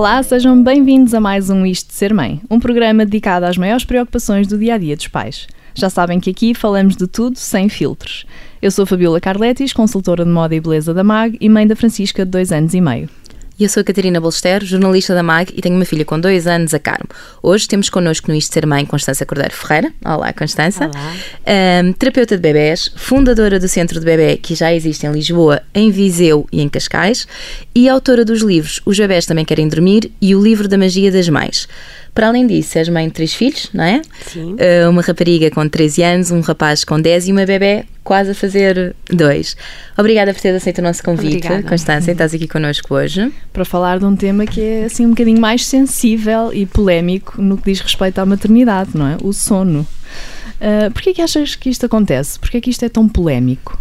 Olá, sejam bem-vindos a mais um Isto de Ser Mãe, um programa dedicado às maiores preocupações do dia a dia dos pais. Já sabem que aqui falamos de tudo sem filtros. Eu sou Fabiola Carletis, consultora de moda e beleza da MAG e mãe da Francisca de dois anos e meio. Eu sou a Catarina Bolster, jornalista da MAG e tenho uma filha com dois anos, a Carmo. Hoje temos connosco no Isto Ser Mãe Constança Cordeiro Ferreira. Olá, Constança. Olá. Um, terapeuta de bebés, fundadora do Centro de Bebé que já existe em Lisboa, em Viseu e em Cascais e autora dos livros Os Bebés Também Querem Dormir e O Livro da Magia das Mães. Para além disso, és mãe de três filhos, não é? Sim. Uh, uma rapariga com 13 anos, um rapaz com 10 e uma bebé quase a fazer dois. Obrigada por teres aceito o nosso convite, Obrigada. Constância, estás aqui connosco hoje. Para falar de um tema que é assim um bocadinho mais sensível e polémico no que diz respeito à maternidade, não é? O sono. Uh, Porquê que achas que isto acontece? Porquê que isto é tão polémico?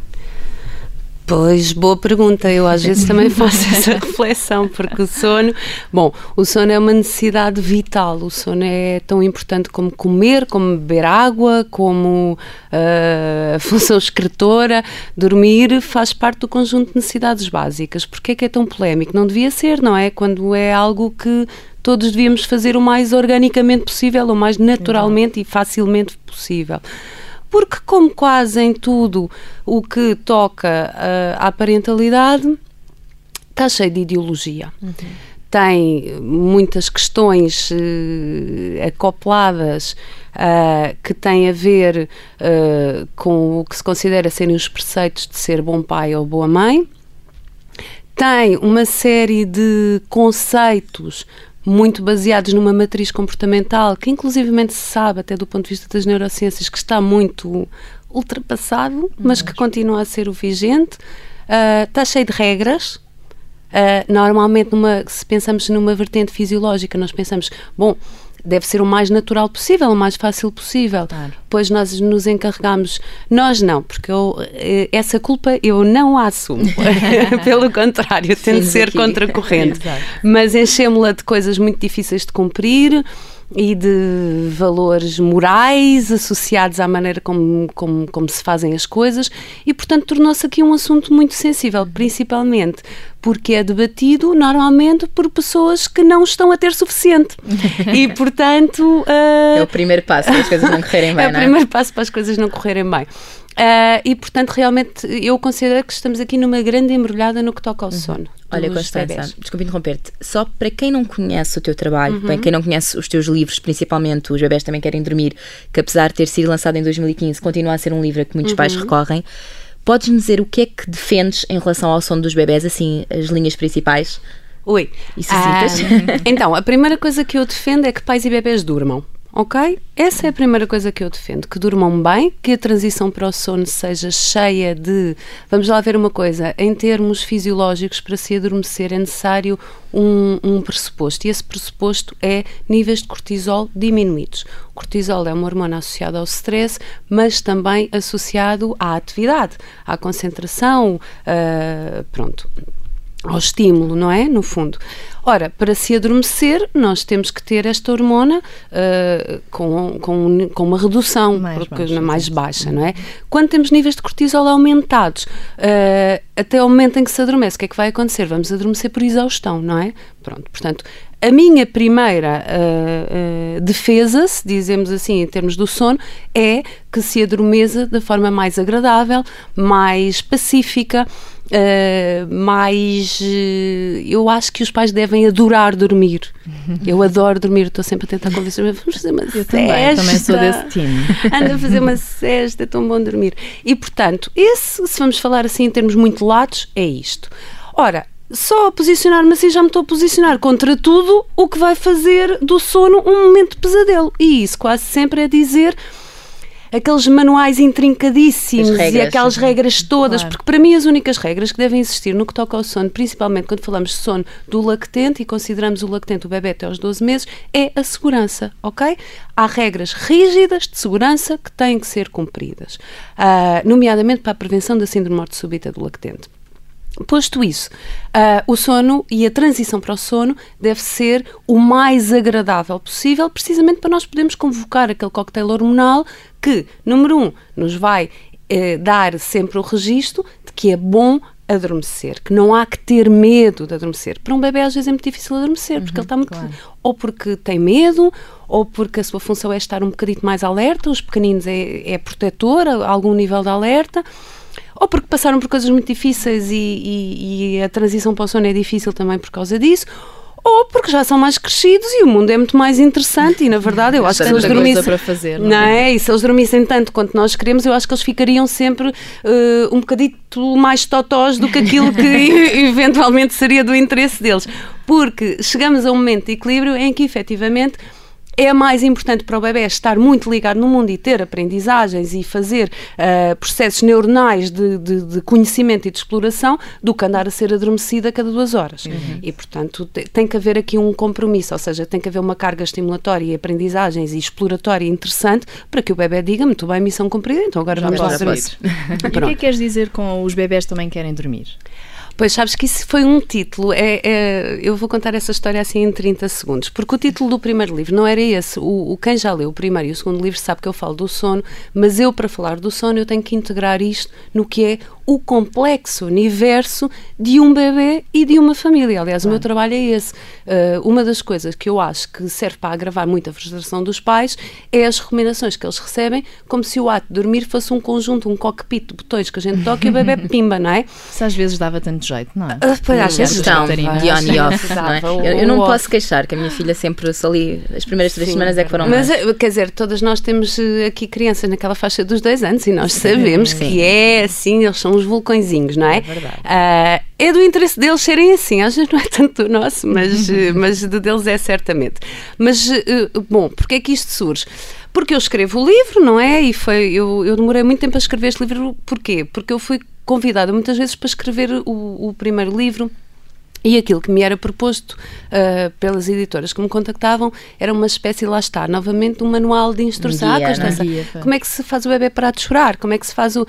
Pois, boa pergunta. Eu às vezes também faço essa reflexão, porque o sono, bom, o sono é uma necessidade vital. O sono é tão importante como comer, como beber água, como uh, a função escritora. Dormir faz parte do conjunto de necessidades básicas. Porquê é que é tão polémico? Não devia ser, não é? Quando é algo que todos devíamos fazer o mais organicamente possível, o mais naturalmente e facilmente possível porque como quase em tudo o que toca uh, à parentalidade está cheio de ideologia. Uhum. Tem muitas questões uh, acopladas uh, que têm a ver com o que se considera serem os preceitos de ser bom pai ou boa mãe. Tem uma série de conceitos muito baseados numa matriz comportamental, que inclusivamente se sabe, até do ponto de vista das neurociências, que está muito ultrapassado, mas que continua a ser o vigente. Uh, está cheio de regras. Uh, normalmente, numa, se pensamos numa vertente fisiológica, nós pensamos, bom, deve ser o mais natural possível, o mais fácil possível. Claro. Pois nós nos encarregamos, nós não, porque eu, eh, essa culpa eu não a assumo. Pelo contrário, tento Sim, ser aqui. contracorrente. Mas enchemos-la de coisas muito difíceis de cumprir e de valores morais associados à maneira como, como, como se fazem as coisas e, portanto, tornou-se aqui um assunto muito sensível, principalmente porque é debatido normalmente por pessoas que não estão a ter suficiente. e, portanto. É o primeiro passo para as coisas não correrem bem, é o não é? primeiro passo para as coisas não correrem bem. Ah, e, portanto, realmente eu considero que estamos aqui numa grande embrulhada no que toca ao sono. Olha, Constança, bebés. desculpe interromper-te. Só para quem não conhece o teu trabalho, Uhum. bem, quem não conhece os teus livros, principalmente Os Bebés Também Querem Dormir, que apesar de ter sido lançado em 2015, continua a ser um livro a que muitos pais Uhum. recorrem. Podes-me dizer o que é que defendes em relação ao sono dos bebés, assim, as linhas principais? Oi. Citas? Ah, então, a primeira coisa que eu defendo é que pais e bebés durmam. Ok? Essa é a primeira coisa que eu defendo. Que durmam bem, que a transição para o sono seja cheia de. Vamos lá ver uma coisa. Em termos fisiológicos, para se adormecer é necessário um, um pressuposto. E esse pressuposto é níveis de cortisol diminuídos. O cortisol é uma hormona associada ao stress, mas também associado à atividade, à concentração. ah, pronto ao estímulo, não é? No fundo. Ora, para se adormecer, nós temos que ter esta hormona ah, com, com, com uma redução Mais porque, baixa, mais baixa, não é? Quando temos níveis de cortisol aumentados, ah, até o momento em que se adormece, o que é que vai acontecer? Vamos adormecer por exaustão, não é? Pronto, portanto, a minha primeira ah, ah, defesa, se dizemos assim, em termos do sono, é que se adormeça da forma mais agradável, mais pacífica, Uh, mais uh, eu acho que os pais devem adorar dormir. Eu adoro dormir, estou sempre a tentar convencer-me. Vamos fazer uma Eu cesta. também, também sou desse time. Anda a fazer uma cesta, é tão bom dormir. E portanto, esse, se vamos falar assim em termos muito latos, é isto. Ora, só a posicionar-me assim já me estou a posicionar contra tudo o que vai fazer do sono um momento de pesadelo. E isso quase sempre é dizer aqueles manuais intrincadíssimos As e regras. aquelas regras todas, Claro. porque para mim as únicas regras que devem existir no que toca ao sono, principalmente quando falamos de sono do lactente e consideramos o lactente o bebê até aos 12 meses, é a segurança, ok? Há regras rígidas de segurança que têm que ser cumpridas, ah, nomeadamente para a prevenção da síndrome de morte súbita do lactente. Posto isso, ah, o sono e a transição para o sono deve ser o mais agradável possível, precisamente para nós podermos convocar aquele coquetel hormonal que, número um, nos vai eh, dar sempre o registro de que é bom adormecer, que não há que ter medo de adormecer. Para um bebê às vezes é muito difícil adormecer, porque Uhum, ele está muito... claro. Ou porque tem medo, ou porque a sua função é estar um bocadinho mais alerta, os pequeninos é, é protetor, a algum nível de alerta, ou porque passaram por coisas muito difíceis e, e- e a transição para o sono é difícil também por causa disso, ou porque já são mais crescidos e o mundo é muito mais interessante e na verdade eu acho que se eles dormissem para fazer, não não é? é? E se eles dormissem tanto quanto nós queremos, eu acho que eles ficariam sempre eh, um bocadito mais totós do que aquilo que eventualmente seria do interesse deles. Porque chegamos a um momento de equilíbrio em que efetivamente é mais importante para o bebê estar muito ligado no mundo e ter aprendizagens e fazer eh, processos neuronais de, de- de conhecimento e de exploração do que andar a ser adormecida a cada duas horas. E, portanto, te- tem que haver aqui um compromisso, ou seja, tem que haver uma carga estimulatória e aprendizagens e exploratória interessante para que o bebê diga muito bem, missão cumprida, então agora Já vamos lá posso dormir. ir. E o que é que queres dizer com os bebés também querem dormir? Pois sabes que isso foi um título. É, é- eu vou contar essa história assim em 30 segundos, porque o título do primeiro livro não era esse. O, o quem já leu o primeiro e o segundo livro sabe que eu falo do sono, mas eu, para falar do sono, eu tenho que integrar isto no que é o complexo universo de um bebê e de uma família. Aliás, o meu trabalho é esse. Uh, uma das coisas que eu acho que serve para agravar muito a frustração dos pais é as recomendações que eles recebem, como se o ato de dormir fosse um conjunto, um cockpit de botões que a gente toca e o bebê pimba, não é? Se às vezes dava tanto jeito, não é? Ah, pois, às vezes Gestão de on e off. Não é? Eu, eu não posso off. queixar, que a minha filha sempre só ali, as primeiras três Sim, semanas é que foram Mas, mais. eh, quer dizer, todas nós temos eh, aqui crianças naquela faixa dos dois anos e nós sabemos Sim. que é assim, eles são os vulcõezinhos, não é? É verdade. Ah, é do interesse deles serem assim, às vezes não é tanto do nosso, mas, eh, mas do deles é certamente. Mas, eh, bom, porque é que isto surge? Porque eu escrevo o livro, não é? E foi, eu, eu demorei muito tempo a escrever este livro, porquê? Porque eu fui convidada muitas vezes para escrever o, o primeiro livro. E aquilo que me era proposto ah, pelas editoras que me contactavam era uma espécie, lá está, novamente, um manual de instrução. Um Ah, guia, Constança, é? Como é que se faz o bebê parar de chorar? Como é que se faz o.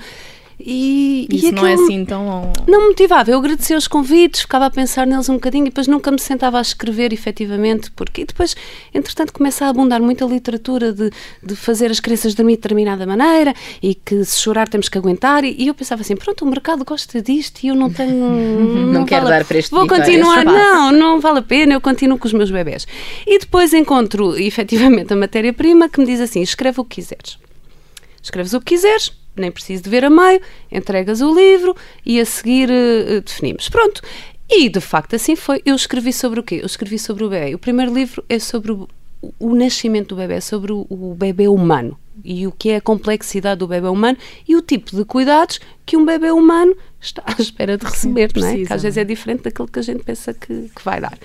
E, e Isso não é assim tão. não me motivava. Eu agradecia os convites, ficava a pensar neles um bocadinho e depois nunca me sentava a escrever efetivamente, porque e depois, entretanto, começa a abundar muita literatura de, de fazer as crianças dormir de determinada maneira e que se chorar temos que aguentar. E, e eu pensava assim: pronto, o mercado gosta disto e eu não tenho. Não quero vale dar para este Vou continuar, não, não vale a pena, eu continuo com os meus bebés. E depois encontro efetivamente a matéria-prima que me diz assim: escreve o que quiseres. Escreves o que quiseres, nem preciso de ver a meio, entregas o livro e a seguir eh, definimos. Pronto. E de facto assim foi. Eu escrevi sobre o quê? Eu escrevi sobre o bebê. O primeiro livro é sobre o, o nascimento do bebê, sobre o, o bebê humano e o que é a complexidade do bebê humano e o tipo de cuidados que um bebê humano está à espera de receber, não é? Que às vezes não é diferente daquilo que a gente pensa que, que vai dar.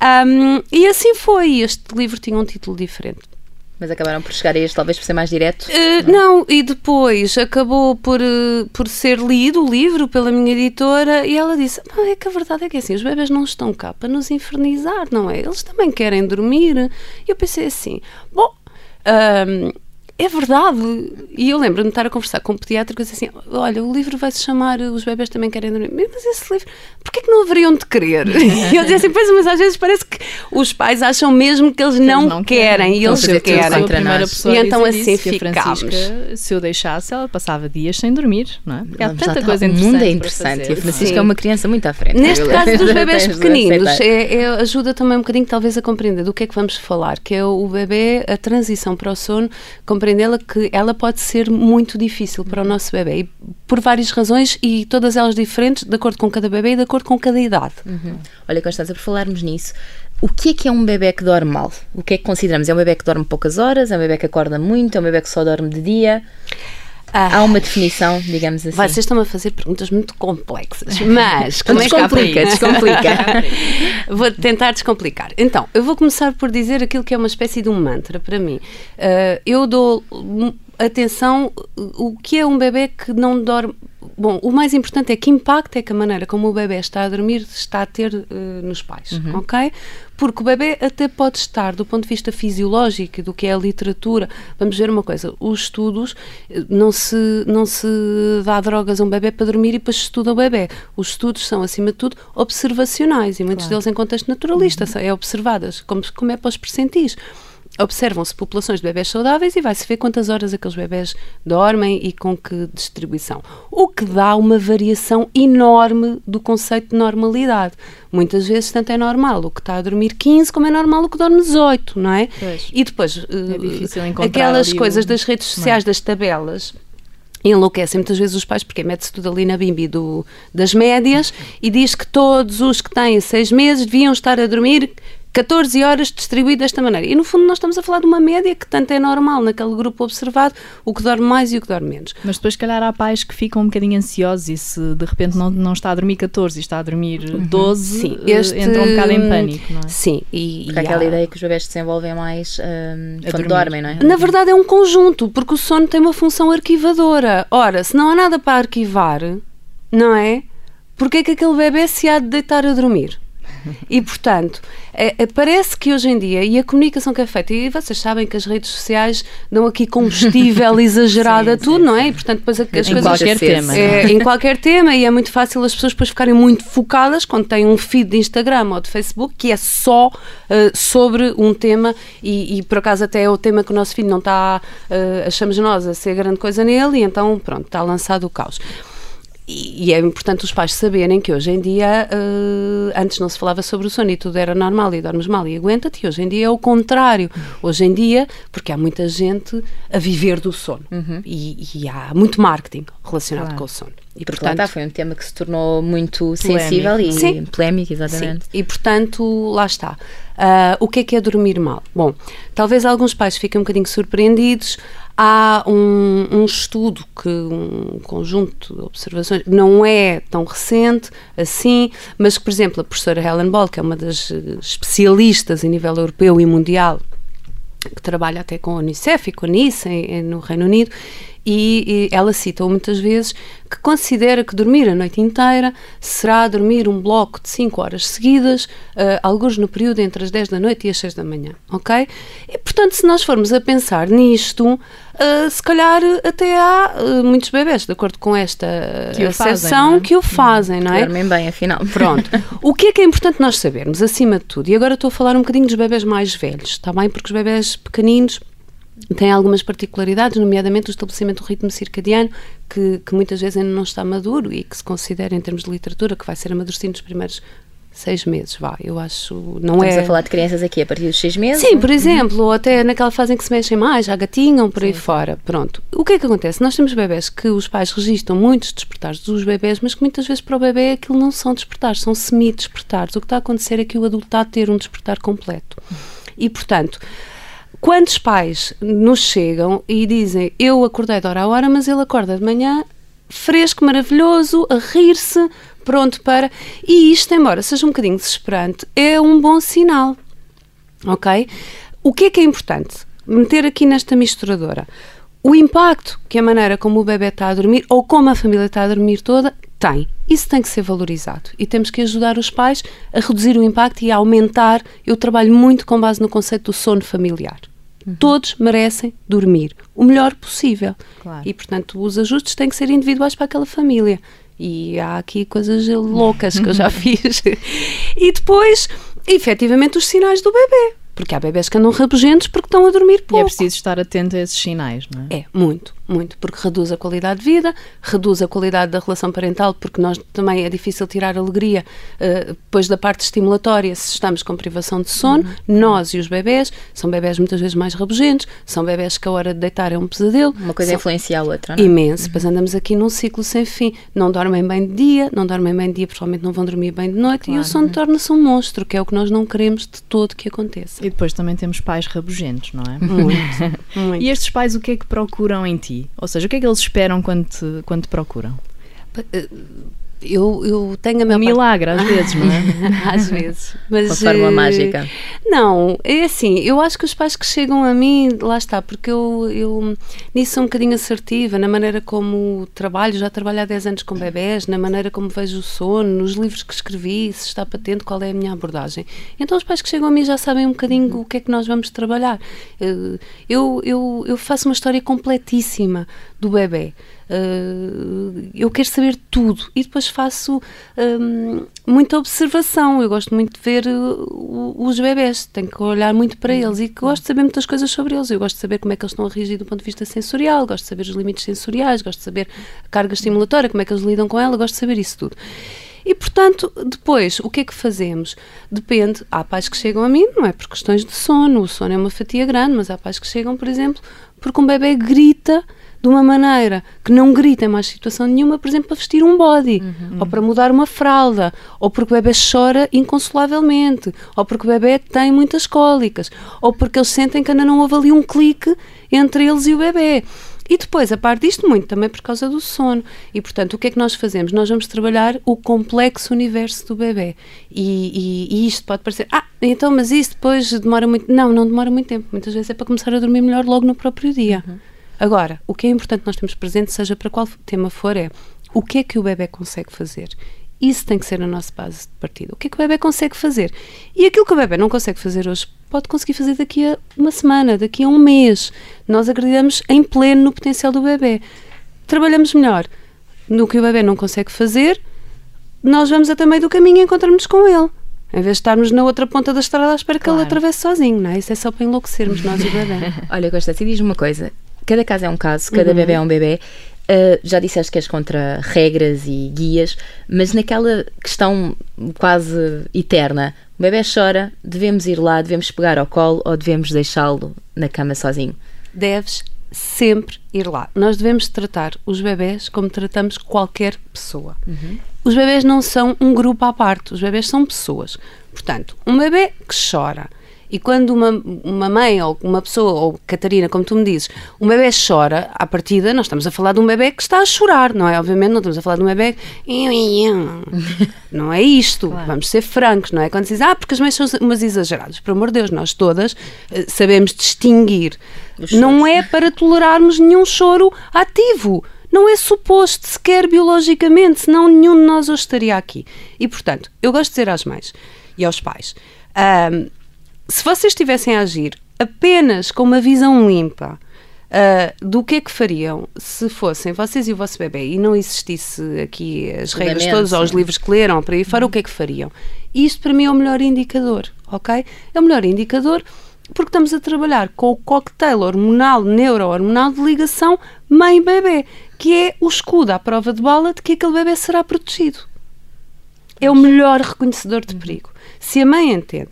Ahm, e assim foi. Este livro tinha um título diferente. Mas acabaram por chegar a este, talvez por ser mais direto. Uh, não, e depois acabou por, uh, por ser lido o livro pela minha editora e ela disse: "Ah, é que a verdade é que assim, os bebés não estão cá para nos infernizar, não é? Eles também querem dormir. E eu pensei assim: bom. ahm, é verdade. E eu lembro-me de estar a conversar com um pediatra e dizer assim: Olha, o livro vai se chamar Os Bebés Também Querem Dormir. Mas esse livro, porquê que não haveriam de querer? E eu dizia assim: Pois, mas às vezes parece que os pais acham mesmo que eles, não, Eles não querem, e Estão a eles a querem. E então assim isso, que ficámos. Francisca, se eu deixasse, ela passava dias sem dormir, não é? Porque há tanta tá, coisa o interessante. mundo é interessante e a. Francisca Sim. é uma criança muito à frente. Neste Eu- caso dos bebés pequeninos, é, é- ajuda também um bocadinho, talvez, a compreender do que é que vamos falar, que é o bebê, a transição para o sono, compreendê-la que ela pode ser muito difícil para o nosso bebê, e por várias razões e todas elas diferentes, de acordo com cada bebê e de acordo com cada idade. Olha, Constança, por falarmos nisso, o que é que é um bebê que dorme mal? O que é que consideramos? É um bebê que dorme poucas horas? É um bebê que acorda muito? É um bebê que só dorme de dia? Há uma definição, digamos assim. Vocês estão a fazer perguntas muito complexas, mas como é que descomplica, descomplica. Vou tentar descomplicar. Então, eu vou começar por dizer aquilo que é uma espécie de um mantra para mim. Uh, eu dou atenção o que é um bebê que não dorme. Bom, o mais importante é que impacto é que a maneira como o bebê está a dormir está a ter uh, nos pais, Uhum. ok? Porque o bebê até pode estar, do ponto de vista fisiológico do que é a literatura, vamos ver uma coisa, os estudos, eh, não se, não se dá drogas a um bebê para dormir e depois estuda o bebê. Os estudos são, acima de tudo, observacionais e muitos deles em contexto naturalista, Uhum. é observadas, como, como é para os percentis. Observam-se populações de bebés saudáveis e vai-se ver quantas horas aqueles bebés dormem e com que distribuição. O que dá uma variação enorme do conceito de normalidade. Muitas vezes, tanto é normal o que está a dormir 15, como é normal o que dorme 18, não é? Pois. E depois, É difícil encontrar aquelas coisas o- das redes sociais, das tabelas, enlouquecem muitas vezes os pais porque mete-se tudo ali na bimbi do, das médias e diz que todos os que têm seis meses deviam estar a dormir 14 horas distribuído desta maneira. E no fundo nós estamos a falar de uma média que tanto é normal naquele grupo observado, o que dorme mais e o que dorme menos. Mas depois, se calhar, há pais que ficam um bocadinho ansiosos e se de repente não, não está a dormir 14 e está a dormir 12, Sim, eh, este- entra um bocado em pânico, não é? Sim, e, Porque há e aquela há- ideia que os bebés se desenvolvem mais hum, A quando dormir. dormem, não é? Na verdade é um conjunto, porque o sono tem uma função arquivadora. Ora, se não há nada para arquivar, não é? Porque é que aquele bebê se há de deitar a dormir? E, portanto, é- é- parece que hoje em dia, e a comunicação que é feita, e vocês sabem que as redes sociais dão aqui combustível exagerado a tudo, não é? E, portanto, depois as Em coisas qualquer Muitas tema. é? é, em qualquer tema e é muito fácil as pessoas depois ficarem muito focadas quando têm um feed de Instagram ou de Facebook que é só eh, sobre um tema e, e, por acaso até é o tema que o nosso filho não está, eh, achamos nós, a ser grande coisa nele e então pronto, está lançado o caos. E, e é importante os pais saberem que hoje em dia, eh, antes não se falava sobre o sono e tudo era normal e dormes mal e aguenta-te, e hoje em dia é o contrário. Hoje em dia, porque há muita gente a viver do sono e, e há muito marketing relacionado Claro. com o sono. E, Porque lá está, foi um tema que se tornou muito Polémico. sensível e Sim. polémico, Sim, exatamente. e portanto, lá está. Ah, o que é que é dormir mal? Bom, talvez alguns pais fiquem um bocadinho surpreendidos. Há um, um estudo, que um conjunto de observações, não é tão recente assim, mas que, por exemplo, a professora Helen Ball, que é uma das eh, especialistas a nível europeu e mundial que trabalha até com a Unicef e com a NICE em- em- no Reino Unido, e, e ela cita muitas vezes que considera que dormir a noite inteira será dormir um bloco de 5 horas seguidas, uh, alguns no período entre as 10 da noite e as 6 da manhã, ok? E, portanto, se nós formos a pensar nisto, uh, se calhar até há uh, muitos bebés, de acordo com esta Que o fazem, acessão, não é? que o fazem, não é? Dormem bem, afinal. Pronto. O que é que é importante nós sabermos, acima de tudo? E agora estou a falar um bocadinho dos bebés mais velhos, está bem? Porque os bebés pequeninos têm algumas particularidades, nomeadamente o estabelecimento do ritmo circadiano, que, que muitas vezes ainda não está maduro e que se considera, em termos de literatura, que vai ser amadurecido nos primeiros seis meses, vá. Eu acho, não Estamos é... a falar de crianças aqui a partir dos 6 meses? Sim, por exemplo, ou até naquela fase em que se mexem mais, já gatinham, por aí fora. Pronto. O que é que acontece? Nós temos bebés que os pais registram muitos despertares dos bebés, mas que muitas vezes para o bebê aquilo não são despertares, são semi-despertares. O que está a acontecer é que o adulto está a ter um despertar completo. E, portanto, quantos pais nos chegam e dizem eu acordei de hora a hora, mas ele acorda de manhã fresco, maravilhoso, a rir-se, pronto para. E isto, embora seja um bocadinho desesperante, é um bom sinal. Ok? O que é que é importante? Meter aqui nesta misturadora. O impacto que a maneira como o bebê está a dormir ou como a família está a dormir toda tem. Isso tem que ser valorizado e temos que ajudar os pais a reduzir o impacto e a aumentar. Eu trabalho muito com base no conceito do sono familiar. Todos merecem dormir o melhor possível. Claro. E, portanto, os ajustes têm que ser individuais para aquela família. E há aqui coisas loucas que eu já fiz. E depois, efetivamente, os sinais do bebê. Porque há bebés que andam rabugentos porque estão a dormir E é pouco. preciso estar atento a esses sinais, não é? É, muito, muito, porque reduz a qualidade de vida, reduz a qualidade da relação parental, porque nós também é difícil tirar alegria eh, depois da parte estimulatória se estamos com privação de sono. Uhum. Nós e os bebés, são bebés muitas vezes mais rabugentos, são bebés que a hora de deitar é um pesadelo. Uma coisa são, influencia a outra, não é? Imenso, depois andamos aqui num ciclo sem fim. Não dormem bem de dia, não dormem bem de dia, provavelmente não vão dormir bem de noite, e o sono torna-se um monstro, que é o que nós não queremos de todo que aconteça. E depois também temos pais rabugentos, não é? Muito, muito. E estes pais o que é que procuram em ti? Ou seja, o que é que eles esperam quando te, quando te procuram? Eu, eu tenho a Um minha milagre às vezes, não é? Às vezes. Mas, Uma fórmula eh, mágica. Não, é assim, eu acho que os pais que chegam a mim, lá está, porque eu, eu nisso sou um bocadinho assertiva, na maneira como trabalho, já trabalho há 10 anos com bebés, na maneira como vejo o sono, nos livros que escrevi, se está patente, qual é a minha abordagem. Então os pais que chegam a mim já sabem um bocadinho o que é que nós vamos trabalhar. Eh, Eu, eu, eu faço uma história completíssima do bebê. Uh, eu quero saber tudo e depois faço um, muita observação. Eu gosto muito de ver uh, os bebés, tenho que olhar muito para eles e gosto de saber muitas coisas sobre eles. Eu gosto de saber como é que eles estão a reagir do ponto de vista sensorial, gosto de saber os limites sensoriais, gosto de saber a carga estimulatória, como é que eles lidam com ela, gosto de saber isso tudo. E, portanto, depois, o que é que fazemos? Depende. Há pais que chegam a mim, não é por questões de sono, o sono é uma fatia grande, mas há pais que chegam, por exemplo, porque um bebê grita de uma maneira que não grita em mais situação nenhuma, por exemplo, para vestir um body, uhum. ou para mudar uma fralda, ou porque o bebê chora inconsolavelmente, ou porque o bebê tem muitas cólicas, ou porque eles sentem que ainda não houve ali um clique entre eles e o bebê. E depois, a parte disto, muito também por causa do sono. E, portanto, o que é que nós fazemos? Nós vamos trabalhar o complexo universo do bebê. E, e, e isto pode parecer, ah, então, mas isso depois demora muito. Não, não demora muito tempo. Muitas vezes é para começar a dormir melhor logo no próprio dia. Uhum. Agora, o que é importante nós termos presente, seja para qual tema for, é o que é que o bebê consegue fazer. Isso tem que ser a nossa base de partida. O que é que o bebê consegue fazer? E aquilo que o bebê não consegue fazer hoje, pode conseguir fazer daqui a uma semana, daqui a um mês. Nós acreditamos em pleno no potencial do bebê. Trabalhamos melhor no que o bebê não consegue fazer, nós vamos até meio do caminho e encontramos com ele. Em vez de estarmos na outra ponta da estrada à espera claro. que ele atravesse sozinho, não é? Isso é só para enlouquecermos nós e o bebê. Olha, Costa, se diz-me uma coisa: cada caso é um caso, cada uhum. bebê é um bebê. Uh, já disseste que és contra regras e guias, mas naquela questão quase eterna, o bebê chora, devemos ir lá, devemos pegar ao colo ou devemos deixá-lo na cama sozinho? Deves sempre ir lá. Nós devemos tratar os bebés como tratamos qualquer pessoa. Uhum. Os bebés não são um grupo à parte, os bebés são pessoas. Portanto, um bebê que chora, e quando uma, uma mãe ou uma pessoa, ou Catarina, como tu me dizes, um bebê chora, à partida, nós estamos a falar de um bebê que está a chorar, não é? Obviamente não estamos a falar de um bebê não é isto, claro. vamos ser francos, não é? Quando se diz, ah, porque as mães são umas exageradas, por amor de Deus, nós todas uh, sabemos distinguir. Não é para tolerarmos nenhum choro ativo. Não é suposto sequer biologicamente, senão nenhum de nós hoje estaria aqui. E, portanto, eu gosto de dizer às mães e aos pais, um, se vocês estivessem a agir apenas com uma visão limpa uh, do que é que fariam se fossem vocês e o vosso bebê e não existisse aqui as regras todas ou os livros que leram para aí fora, uhum. o que é que fariam? Isto para mim é o melhor indicador, ok? É o melhor indicador porque estamos a trabalhar com o cocktail hormonal, neuro-hormonal de ligação mãe-bebê, que é o escudo à prova de bala de que aquele bebê será protegido. É o melhor reconhecedor de perigo. Se a mãe entende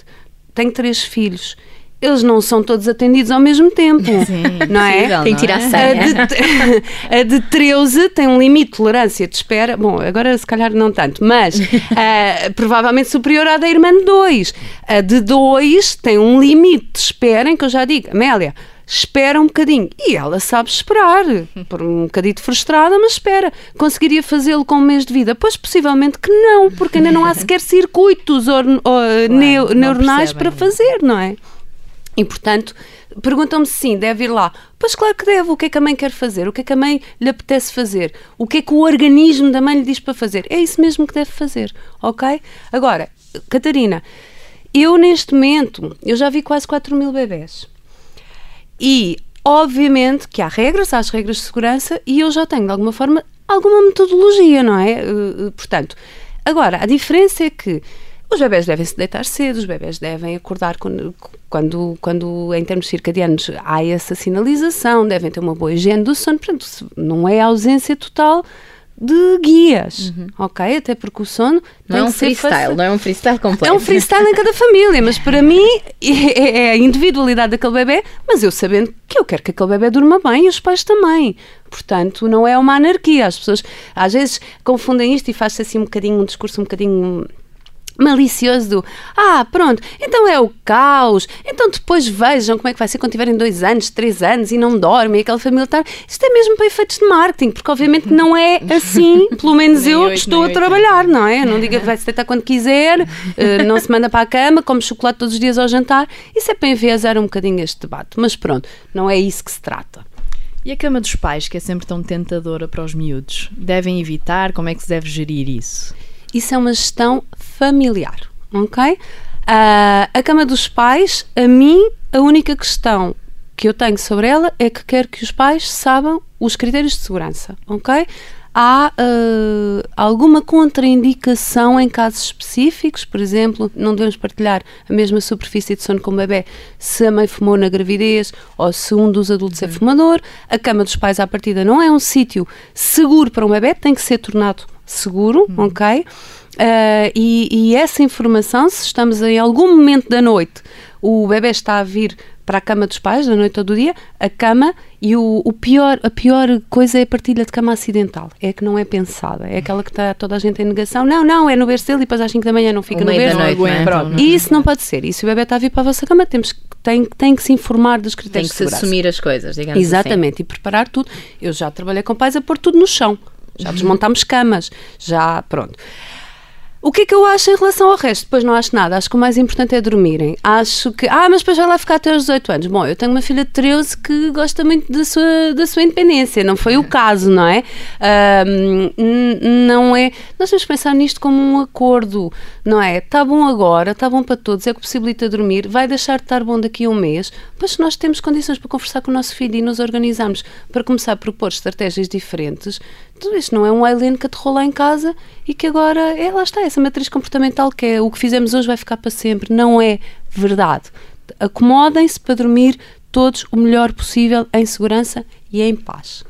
tenho três filhos eles não são todos atendidos ao mesmo tempo. Sim, não é? Tem que tirar a A de, a de 13 tem um limite de tolerância de espera. Bom, agora se calhar não tanto, mas uh, provavelmente superior à da irmã de 2. A de 2 tem um limite de espera em que eu já digo, Amélia, espera um bocadinho. E ela sabe esperar, por um bocadinho frustrada, mas espera. Conseguiria fazê-lo com um mês de vida? Pois possivelmente que não, porque ainda não há sequer circuitos or, or, claro, neo, neuronais para fazer, não é? E portanto, perguntam-me se sim, deve ir lá. Pois claro que deve. O que é que a mãe quer fazer? O que é que a mãe lhe apetece fazer? O que é que o organismo da mãe lhe diz para fazer? É isso mesmo que deve fazer, ok? Agora, Catarina, eu neste momento, eu já vi quase 4 mil bebés e, obviamente, que há regras, há as regras de segurança e eu já tenho, de alguma forma, alguma metodologia, não é? Uh, portanto, agora, a diferença é que os bebés devem se deitar cedo, os bebés devem acordar quando, quando, quando, em termos circadianos, há essa sinalização, devem ter uma boa higiene do sono, portanto, não é ausência total de guias, uhum. ok? Até porque o sono não é um freestyle, não é um freestyle completo. É um freestyle em cada família, mas para mim é, é, a individualidade daquele bebê, mas eu sabendo que eu quero que aquele bebê durma bem e os pais também. Portanto, não é uma anarquia. As pessoas às vezes confundem isto e faz-se assim um bocadinho um discurso um bocadinho malicioso do ah, pronto, então é o caos, então depois vejam como é que vai ser quando tiverem dois anos, três anos e não dormem, aquela família está. Isto é mesmo para efeitos de marketing, porque obviamente não é assim, pelo menos eu estou a trabalhar, não é? Não diga vai se deitar quando quiser, uh, não se manda para a cama, come chocolate todos os dias ao jantar. Isso é para enviesar um bocadinho este debate, mas pronto, não é isso que se trata. E a cama dos pais, que é sempre tão tentadora para os miúdos? Devem evitar? Como é que se deve gerir isso? Isso é uma gestão familiar, ok? Uh, a cama dos pais, a mim, a única questão que eu tenho sobre ela é que quero que os pais saibam os critérios de segurança, ok? Há uh, alguma contraindicação em casos específicos? Por exemplo, não devemos partilhar a mesma superfície de sono com o bebê se a mãe fumou na gravidez ou se um dos adultos é fumador. A cama dos pais, à partida, não é um sítio seguro para um bebê, tem que ser tornado seguro, uhum. ok? Uh, e, e, essa informação, se estamos em algum momento da noite, o bebê está a vir para a cama dos pais, da noite ou do dia, a cama e o, o, pior, a pior coisa é a partilha de cama acidental. É que não é pensada. É aquela que está toda a gente em negação. Não, não, é no berço dele e depois às 5 da manhã não fica o no berço. Noite, não é? Pronto. E isso não pode ser. E se o bebê está a vir para a vossa cama, temos, tem, tem que se informar dos critérios Tem que se assumir as coisas, digamos assim. Exatamente. Assim. E preparar tudo. Eu já trabalhei com pais a pôr tudo no chão. Já desmontámos camas. Já, pronto. O que é que eu acho em relação ao resto? Depois não acho nada. Acho que o mais importante é dormirem. Acho que. Ah, mas depois vai lá ficar até aos 18 anos. Bom, eu tenho uma filha de 13 que gosta muito da sua, da sua independência. Não foi o caso, não é? Um, não é. Nós temos que pensar nisto como um acordo, não é? Está bom agora, está bom para todos, é que possibilita dormir, vai deixar de estar bom daqui a um mês. Mas nós temos condições para conversar com o nosso filho e nos organizarmos para começar a propor estratégias diferentes, tudo isto não é um alien que aterrou lá em casa e que agora, é, lá está, essa matriz comportamental que é o que fizemos hoje vai ficar para sempre. Não é verdade. Acomodem-se para dormir todos o melhor possível em segurança e em paz.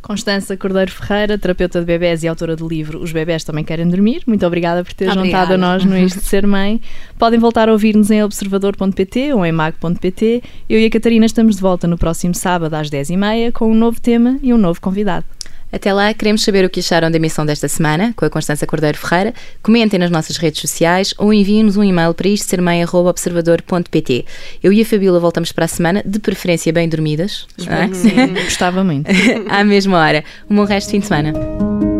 Constança Cordeiro Ferreira, terapeuta de bebés e autora do livro Os Bebés Também Querem Dormir. Muito obrigada por ter obrigada. juntado a nós no Isto de Ser Mãe. Podem voltar a ouvir-nos em observador.pt ou em mag.pt. Eu e a Catarina estamos de volta no próximo sábado às 10h30 com um novo tema e um novo convidado. Até lá, queremos saber o que acharam da emissão desta semana com a Constança Cordeiro Ferreira. Comentem nas nossas redes sociais ou enviem-nos um e-mail para isto sermãe.observador.pt. Eu e a Fabíola voltamos para a semana, de preferência bem dormidas. É? Sim, gostava muito. à mesma hora. Um bom resto de fim de semana.